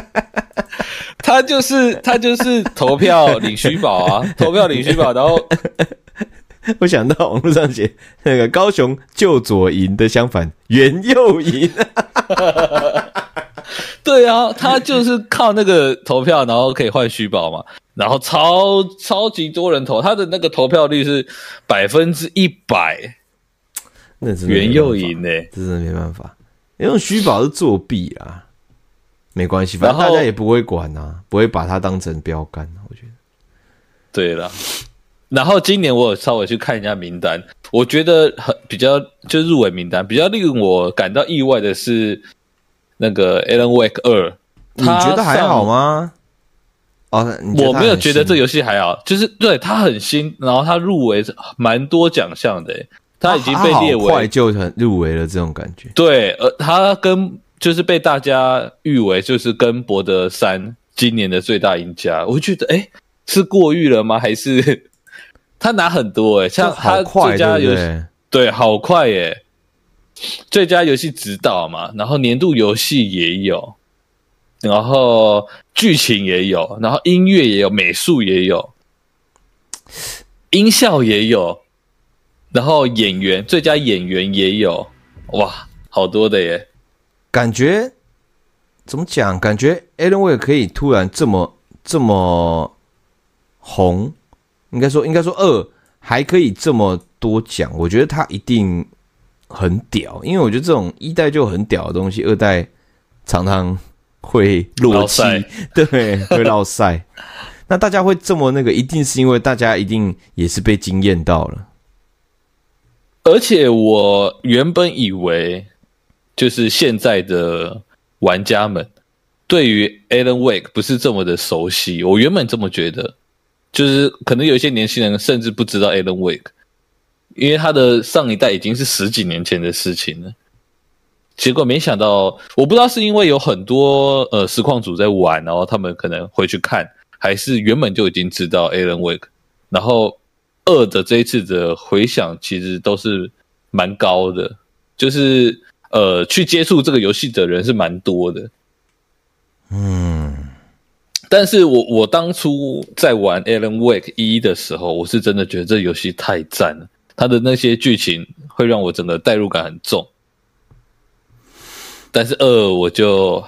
[laughs] 他就是他就是投票领虚宝啊，[laughs] 投票领虚宝，然后我想到网络上写那个高雄救左营的相反，袁又颖。对啊，他就是靠那个投票，然后可以换虚宝嘛，然后超超级多人投，他的那个投票率是百分之一百，那是袁又赢呢，真的没办法，因为虚宝是作弊啊，没关系，反正大家也不会管啊，不会把它当成标杆，我觉得。对了，然后今年我有稍微去看一下名单，我觉得很比较就入围名单比较令我感到意外的是。那个 Alan Wake 二，你觉得还好吗？哦，我没有觉得这游戏还好，就是对它很新，然后它入围蛮多奖项的，它已经被列为快就很入围了这种感觉。对，呃，它跟就是被大家誉为就是跟博德三今年的最大赢家，我觉得哎，是过誉了吗？还是 [laughs] 他拿很多哎，像他最佳游戏，对，好快耶。最佳游戏指导嘛，然后年度游戏也有，然后剧情也有，然后音乐也有，美术也有，音效也有，然后演员最佳演员也有，哇，好多的耶！感觉怎么讲？感觉 Alan Wake 可以突然这么这么红，应该说应该说二还可以这么多奖，我觉得他一定。很屌，因为我觉得这种一代就很屌的东西，二代常常会落漆，[laughs] 对，会落赛。[laughs] 那大家会这么那个，一定是因为大家一定也是被惊艳到了。而且我原本以为，就是现在的玩家们对于 Alan Wake 不是这么的熟悉，我原本这么觉得，就是可能有一些年轻人甚至不知道 Alan Wake。因为他的上一代已经是十几年前的事情了，结果没想到，我不知道是因为有很多呃实况组在玩，然后他们可能回去看，还是原本就已经知道 Alan Wake，然后二的这一次的回响其实都是蛮高的，就是呃去接触这个游戏的人是蛮多的，嗯，但是我我当初在玩 Alan Wake 一的时候，我是真的觉得这游戏太赞了。他的那些剧情会让我整个代入感很重，但是二我就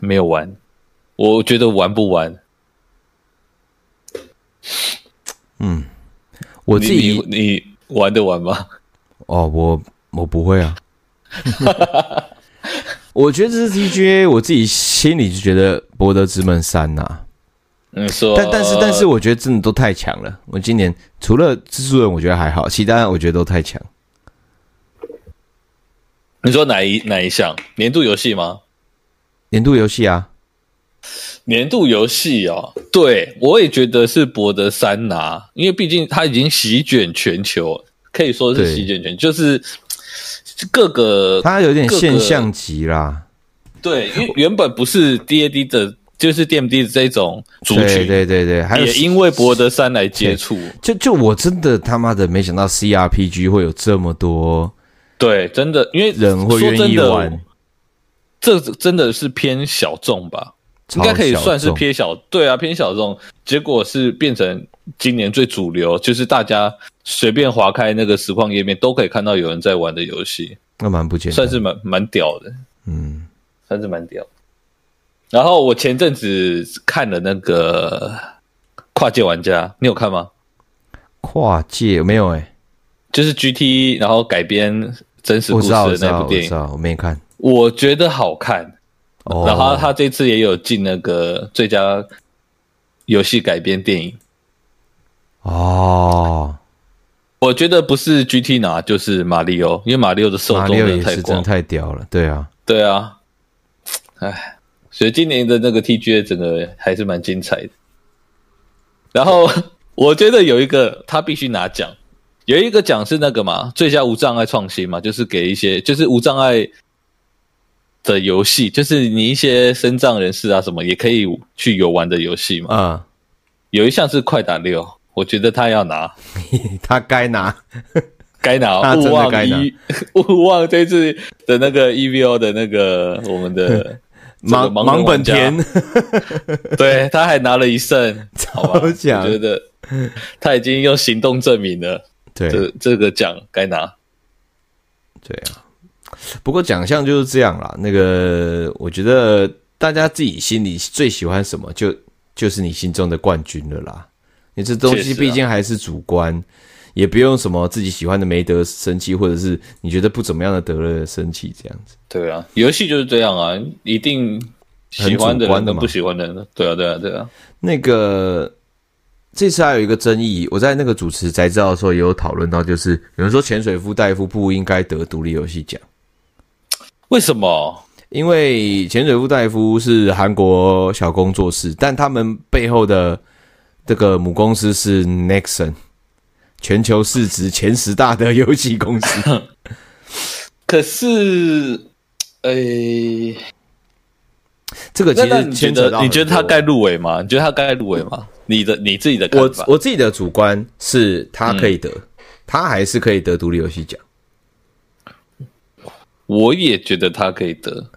没有玩，我觉得玩不完。嗯，我自己你，你，你玩得完吗？哦，我我不会啊。[laughs] 我觉得这是 TGA，我自己心里就觉得《博德之门三》呐。嗯，说，但但是但是，我觉得真的都太强了。我今年除了蜘蛛人，我觉得还好，其他我觉得都太强。你说哪一哪一项？年度游戏吗？年度游戏啊，年度游戏哦，对，我也觉得是博德三拿，因为毕竟它已经席卷全球，可以说是席卷全球，就是各个它有点现象级啦。对，因为原本不是 DAD 的。就是 DMD 的这种族群，对对对对，还有也因为博德三来接触，就就我真的他妈的没想到 CRPG 会有这么多，对，真的，因为人会愿意玩，这真的是偏小众吧，应该可以算是偏小，对啊，偏小众，结果是变成今年最主流，就是大家随便划开那个实况页面都可以看到有人在玩的游戏，那蛮不简单，算是蛮蛮屌的，嗯，算是蛮屌。然后我前阵子看了那个《跨界玩家》，你有看吗？跨界没有哎、欸，就是 GT，然后改编真实故事的那部电影，我，没看。我觉得好看，哦、然后他这次也有进那个最佳游戏改编电影。哦，我觉得不是 GT 拿就是马里奥，因为马里奥的受众太广，太屌了。对啊，对啊，哎，所以今年的那个 TGA 整个还是蛮精彩的。然后 [laughs] 我觉得有一个他必须拿奖，有一个奖是那个嘛，最佳无障碍创新嘛，就是给一些就是无障碍的游戏，就是你一些身障人士啊什么也可以去游玩的游戏嘛。啊、嗯，有一项是快打六。我觉得他要拿，[laughs] 他该拿，该拿。[laughs] 勿忘一，勿忘这次的那个 EVO 的那个我们的盲盲本田，[laughs] 对，他还拿了一胜，好吧？[laughs] 我讲觉得他已经用行动证明了，对，这这个奖该拿。对啊，不过奖项就是这样啦。那个，我觉得大家自己心里最喜欢什么，就就是你心中的冠军了啦。你这东西毕竟还是主观，啊、也不用什么自己喜欢的没得生气，或者是你觉得不怎么样的得了生气这样子。对啊，游戏就是这样啊，一定喜欢的人跟不喜欢的人，对啊，对啊，对啊。那个这次还有一个争议，我在那个主持才知道的时候也有讨论到，就是有人说潜水 full 代夫不应该得独立游戏奖，为什么？因为潜水 full 代夫是韩国小工作室，但他们背后的。这个母公司是 Nexon，全球市值前十大的游戏公司。[laughs] 可是，呃、欸，这个其实牵扯到你觉得他该入围吗？你觉得他该入围吗？你的你自己的看法？我我自己的主观是他可以得，嗯、他还是可以得独立游戏奖。我也觉得他可以得。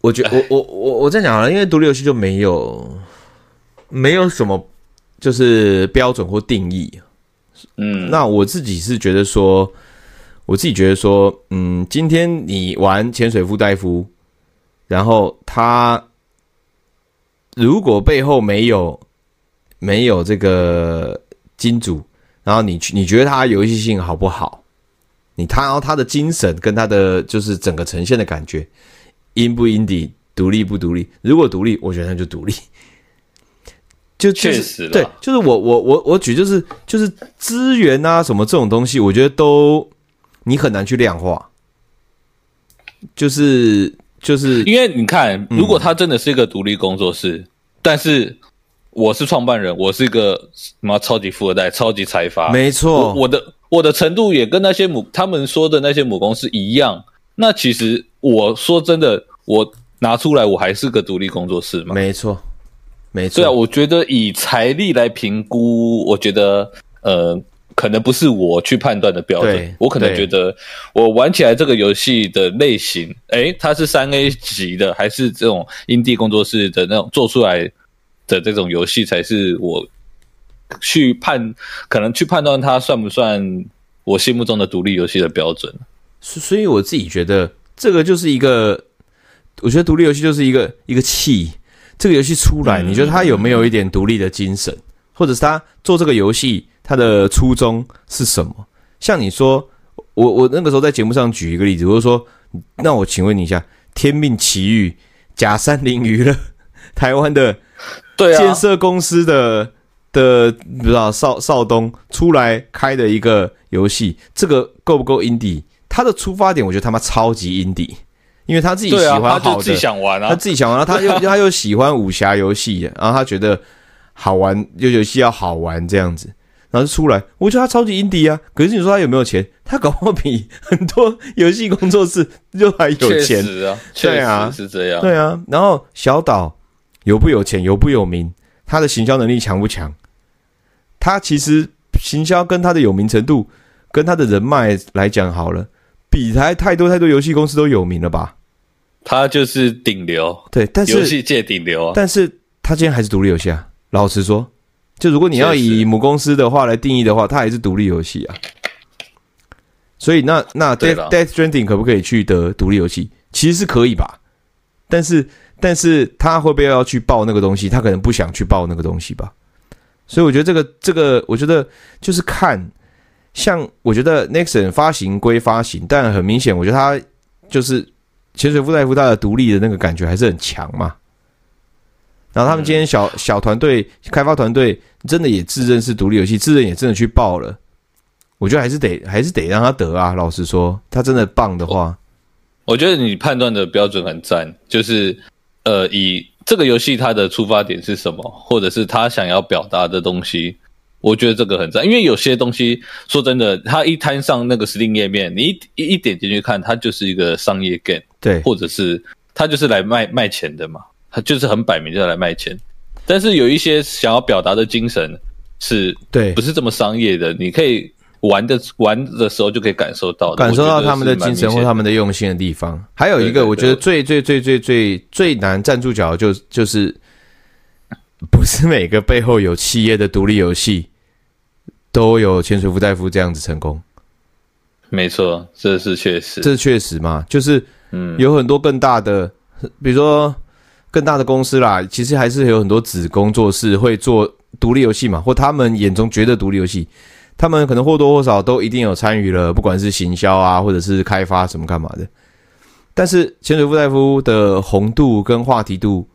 我觉得我我我我在讲啊，因为独立游戏就没有。没有什么就是标准或定义，嗯，那我自己是觉得说，我自己觉得说，嗯，今天你玩潜水 full 代夫，然后他如果背后没有没有这个金主，然后你去你觉得他游戏性好不好？你他然后他的精神跟他的就是整个呈现的感觉，in 不 indie，独立不独立？如果独立，我觉得他就独立。就确实对，就是我我我我举就是就是资源啊什么这种东西，我觉得都你很难去量化。就是就是因为你看，如果他真的是一个独立工作室，嗯、但是我是创办人，我是一个什么超级富二代、超级财阀，没错，我，我的我的程度也跟那些母他们说的那些母公司一样。那其实我说真的，我拿出来我还是个独立工作室嘛，没错。没错，对啊，我觉得以财力来评估，我觉得呃，可能不是我去判断的标准。我可能觉得我玩起来这个游戏的类型，诶，它是三 A 级的，还是这种 indie 工作室的那种做出来的这种游戏，才是我去判，可能去判断它算不算我心目中的独立游戏的标准。所以我自己觉得，这个就是一个，我觉得独立游戏就是一个一个气。这个游戏出来，你觉得他有没有一点独立的精神，或者是他做这个游戏他的初衷是什么？像你说，我我那个时候在节目上举一个例子，我就说，那我请问你一下，《天命奇遇》假山林娱乐 [laughs] 台湾的建设公司的的不知道少少东出来开的一个游戏，这个够不够 indie？他的出发点，我觉得他妈超级 indie。因为他自己喜欢好的，他自己想玩啊，他自己想玩，他又 [laughs] 他又喜欢武侠游戏，然后他觉得好玩，就游戏要好玩这样子，然后就出来。我觉得他超级 indie 啊，可是你说他有没有钱？他搞不好比很多游戏工作室就还有钱啊，对啊，是这样，对啊。然后小岛有不有钱，有不有名，他的行销能力强不强？他其实行销跟他的有名程度，跟他的人脉来讲好了，比他太多太多游戏公司都有名了吧？他就是顶流，对，但是游戏界顶流啊。但是他今天还是独立游戏啊。老实说，就如果你要以母公司的话来定义的话，它还是独立游戏啊。所以那那 Death Death Stranding 可不可以去得独立游戏？其实是可以吧。但是但是他会不会要去报那个东西？他可能不想去报那个东西吧。所以我觉得这个这个，我觉得就是看，像我觉得 Nexon 发行归发行，但很明显，我觉得他就是。浅水 full 代夫他的独立的那个感觉还是很强嘛，然后他们今天小、嗯、小团队开发团队真的也自认是独立游戏，自认也真的去报了。我觉得还是得还是得让他得啊！老实说，他真的棒的话，我觉得你判断的标准很赞，就是呃，以这个游戏它的出发点是什么，或者是他想要表达的东西。我觉得这个很赞，因为有些东西说真的，它一摊上那个 Steam 页面，你一一点进去看，它就是一个商业 game，对，或者是他就是来卖卖钱的嘛，他就是很摆明就来卖钱。但是有一些想要表达的精神是，对，不是这么商业的，你可以玩的玩的时候就可以感受到，感受到他们的精神或他们的用心的地方。还有一个，我觉得最最最最最最难站住脚就就是。不是每个背后有企业的独立游戏都有潜水夫大夫这样子成功。没错，这是确实，这是确实嘛？就是，嗯，有很多更大的，比如说更大的公司啦，其实还是有很多子工作室会做独立游戏嘛，或他们眼中觉得独立游戏，他们可能或多或少都一定有参与了，不管是行销啊，或者是开发什么干嘛的。但是潜水夫大夫的红度跟话题度，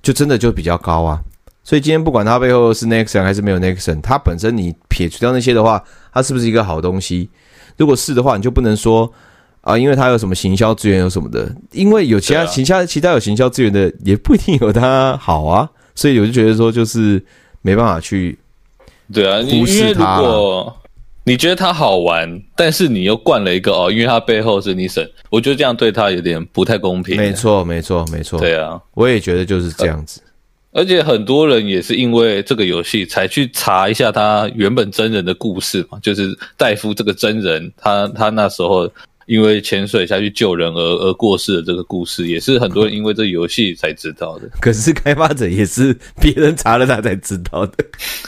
就真的就比较高啊。所以今天不管它背后是 Nexon 还是没有 Nexon，它本身你撇除掉那些的话，它是不是一个好东西？如果是的话，你就不能说啊，因为他有什么行销资源有什么的，因为有其他其他其他有行销资源的，也不一定有他好啊。所以我就觉得说，就是没办法去对啊，忽视它。如果你觉得他好玩，但是你又灌了一个哦，因为他背后是 Nexon，我觉得这样对他有点不太公平。没错，没错，没错。对啊，我也觉得就是这样子。而且很多人也是因为这个游戏才去查一下他原本真人的故事嘛，就是戴夫这个真人，他他那时候因为潜水下去救人而而过世的这个故事，也是很多人因为这个游戏才知道的。可是开发者也是别人查了他才知道的。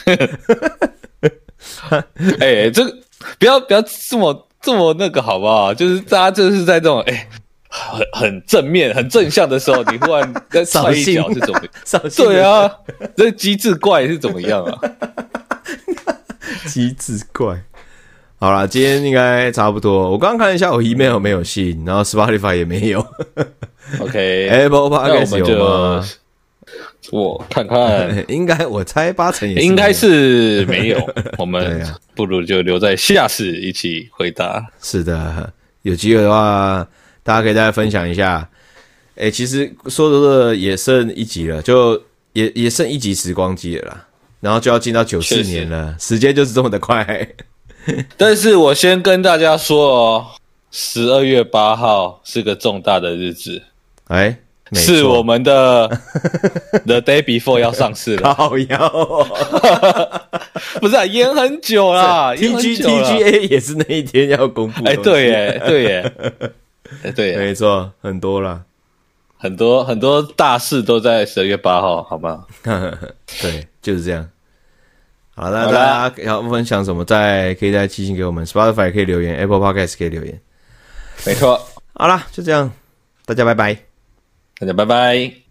[laughs] 哎、欸，这个不要不要这么这么那个好不好？就是大家就是在这种哎。欸很很正面、很正向的时候，你忽然再踹一脚是怎么 [laughs] 样？对啊，这机智怪是怎么样啊？机智怪，好啦，今天应该差不多。我刚刚看一下，我 email 没有信，然后 Spotify 也没有。OK，Apple Podcast 有吗？我看看，[laughs] 应该我猜八成也是应该是没有。[laughs] 我们不如就留在下次一起回答。是的，有机会的话。大家可以再分享一下，哎、欸，其实说着说着也剩一集了，就也也剩一集时光机了啦，然后就要进到九四年了，时间就是这么的快。[laughs] 但是我先跟大家说哦，十二月八号是个重大的日子，哎、欸，是我们的 [laughs] The Day Before 要上市了，好妖，[laughs] 不是啊，延很久啦，T G T G A 也是那一天要公布，哎、欸，对耶，对耶。哎，对，没错，很多了，很多很多大事都在十二月八号，好吗？[laughs] 对，就是这样。好，那大家要分享什么，再可以再寄信给我们，Spotify 可以留言，Apple Podcast 可以留言。没错，好了，就这样，大家拜拜，大家拜拜。